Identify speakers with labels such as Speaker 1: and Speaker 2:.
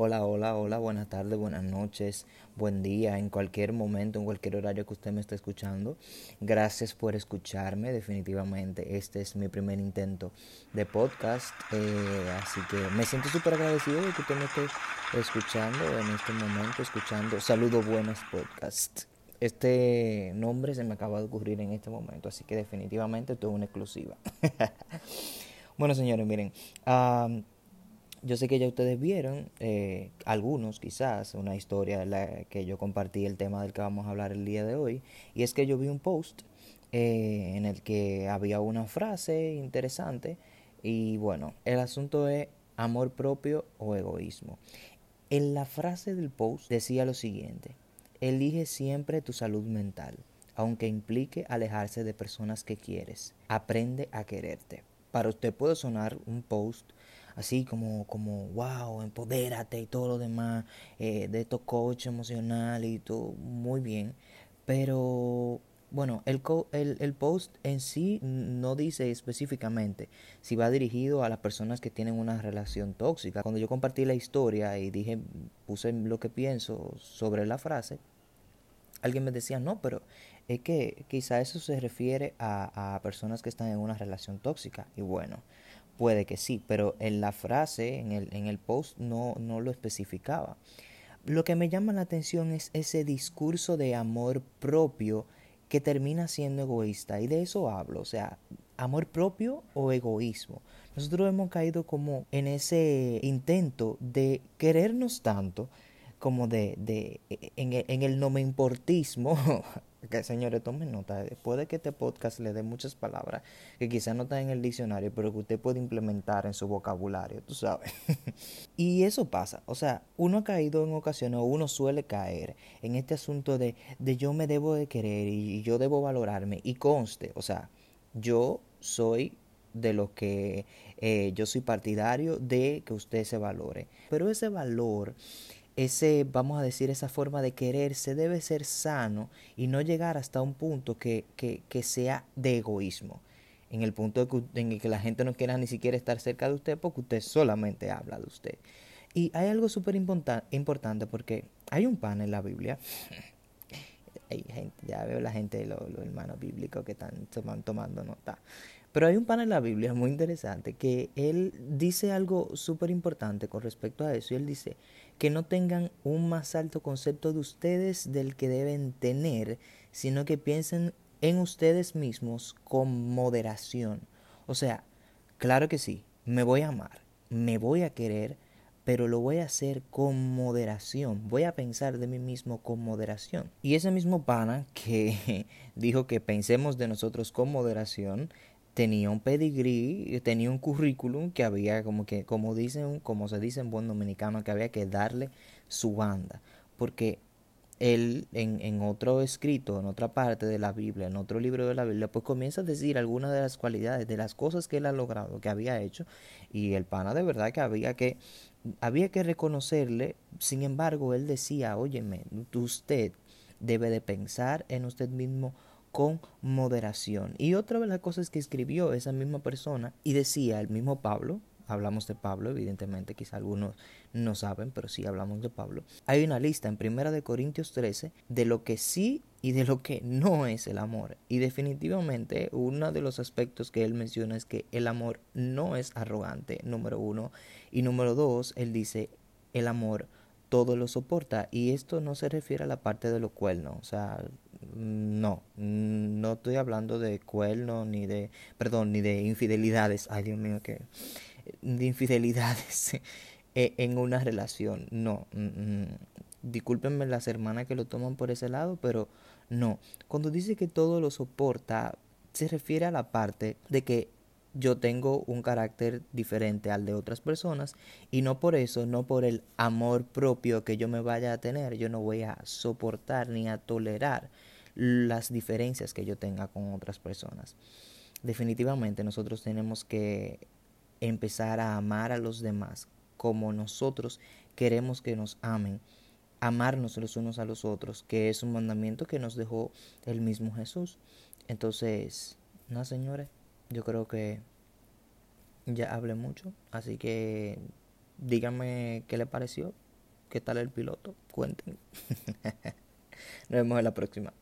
Speaker 1: Hola, hola, hola, buenas tardes, buenas noches, buen día, en cualquier momento, en cualquier horario que usted me esté escuchando. Gracias por escucharme, definitivamente. Este es mi primer intento de podcast, eh, así que me siento súper agradecido de que usted me esté escuchando en este momento, escuchando Saludos Buenas Podcast. Este nombre se me acaba de ocurrir en este momento, así que definitivamente esto es una exclusiva. bueno, señores, miren. Yo sé que ya ustedes vieron, eh, algunos quizás, una historia la que yo compartí el tema del que vamos a hablar el día de hoy, y es que yo vi un post eh, en el que había una frase interesante, y bueno, el asunto es amor propio o egoísmo. En la frase del post decía lo siguiente, elige siempre tu salud mental, aunque implique alejarse de personas que quieres, aprende a quererte. Para usted puede sonar un post así como, como, wow, empodérate y todo lo demás, eh, de estos coach emocional y todo, muy bien. Pero bueno, el, el, el, post en sí no dice específicamente si va dirigido a las personas que tienen una relación tóxica. Cuando yo compartí la historia y dije, puse lo que pienso sobre la frase, alguien me decía, no, pero es que quizá eso se refiere a, a personas que están en una relación tóxica. Y bueno, Puede que sí, pero en la frase, en el, en el post, no, no lo especificaba. Lo que me llama la atención es ese discurso de amor propio que termina siendo egoísta. Y de eso hablo, o sea, amor propio o egoísmo. Nosotros hemos caído como en ese intento de querernos tanto como de, de en, en el no me importismo que señores tomen nota, puede que este podcast le dé muchas palabras que quizás no están en el diccionario, pero que usted puede implementar en su vocabulario, tú sabes. y eso pasa, o sea, uno ha caído en ocasiones, o uno suele caer en este asunto de, de yo me debo de querer y, yo debo valorarme, y conste, o sea, yo soy de lo que eh, yo soy partidario de que usted se valore, pero ese valor ese, vamos a decir, esa forma de quererse debe ser sano y no llegar hasta un punto que, que, que sea de egoísmo. En el punto en el que la gente no quiera ni siquiera estar cerca de usted porque usted solamente habla de usted. Y hay algo súper importante porque hay un pan en la Biblia. hay gente, ya veo la gente, los, hermanos bíblicos que están tomando nota. Pero hay un pan en la Biblia muy interesante que él dice algo súper importante con respecto a eso. Él dice, que no tengan un más alto concepto de ustedes del que deben tener, sino que piensen en ustedes mismos con moderación. O sea, claro que sí, me voy a amar, me voy a querer, pero lo voy a hacer con moderación. Voy a pensar de mí mismo con moderación. Y ese mismo pana que dijo que pensemos de nosotros con moderación, tenía un pedigrí, tenía un currículum que había como que, como dicen, como se dice en buen dominicano, que había que darle su banda. Porque él en, en otro escrito, en otra parte de la Biblia, en otro libro de la Biblia, pues comienza a decir algunas de las cualidades, de las cosas que él ha logrado, que había hecho, y el pana de verdad que había que, había que reconocerle, sin embargo, él decía, óyeme, usted debe de pensar en usted mismo con moderación. Y otra de las cosas que escribió esa misma persona y decía el mismo Pablo, hablamos de Pablo, evidentemente, quizá algunos no saben, pero sí hablamos de Pablo. Hay una lista en Primera de Corintios 13 de lo que sí y de lo que no es el amor. Y definitivamente uno de los aspectos que él menciona es que el amor no es arrogante, número uno. Y número dos, él dice, el amor todo lo soporta. Y esto no se refiere a la parte de los cuernos. O sea, no, no estoy hablando de cuernos ni de, perdón, ni de infidelidades. Ay, Dios mío, que de infidelidades e, en una relación. No, mm, mm, discúlpenme las hermanas que lo toman por ese lado, pero no. Cuando dice que todo lo soporta, se refiere a la parte de que yo tengo un carácter diferente al de otras personas y no por eso, no por el amor propio que yo me vaya a tener, yo no voy a soportar ni a tolerar las diferencias que yo tenga con otras personas. Definitivamente nosotros tenemos que empezar a amar a los demás como nosotros queremos que nos amen, amarnos los unos a los otros, que es un mandamiento que nos dejó el mismo Jesús. Entonces, no señores, yo creo que ya hablé mucho, así que díganme qué le pareció ¿Qué tal el piloto? Cuenten. Nos vemos en la próxima.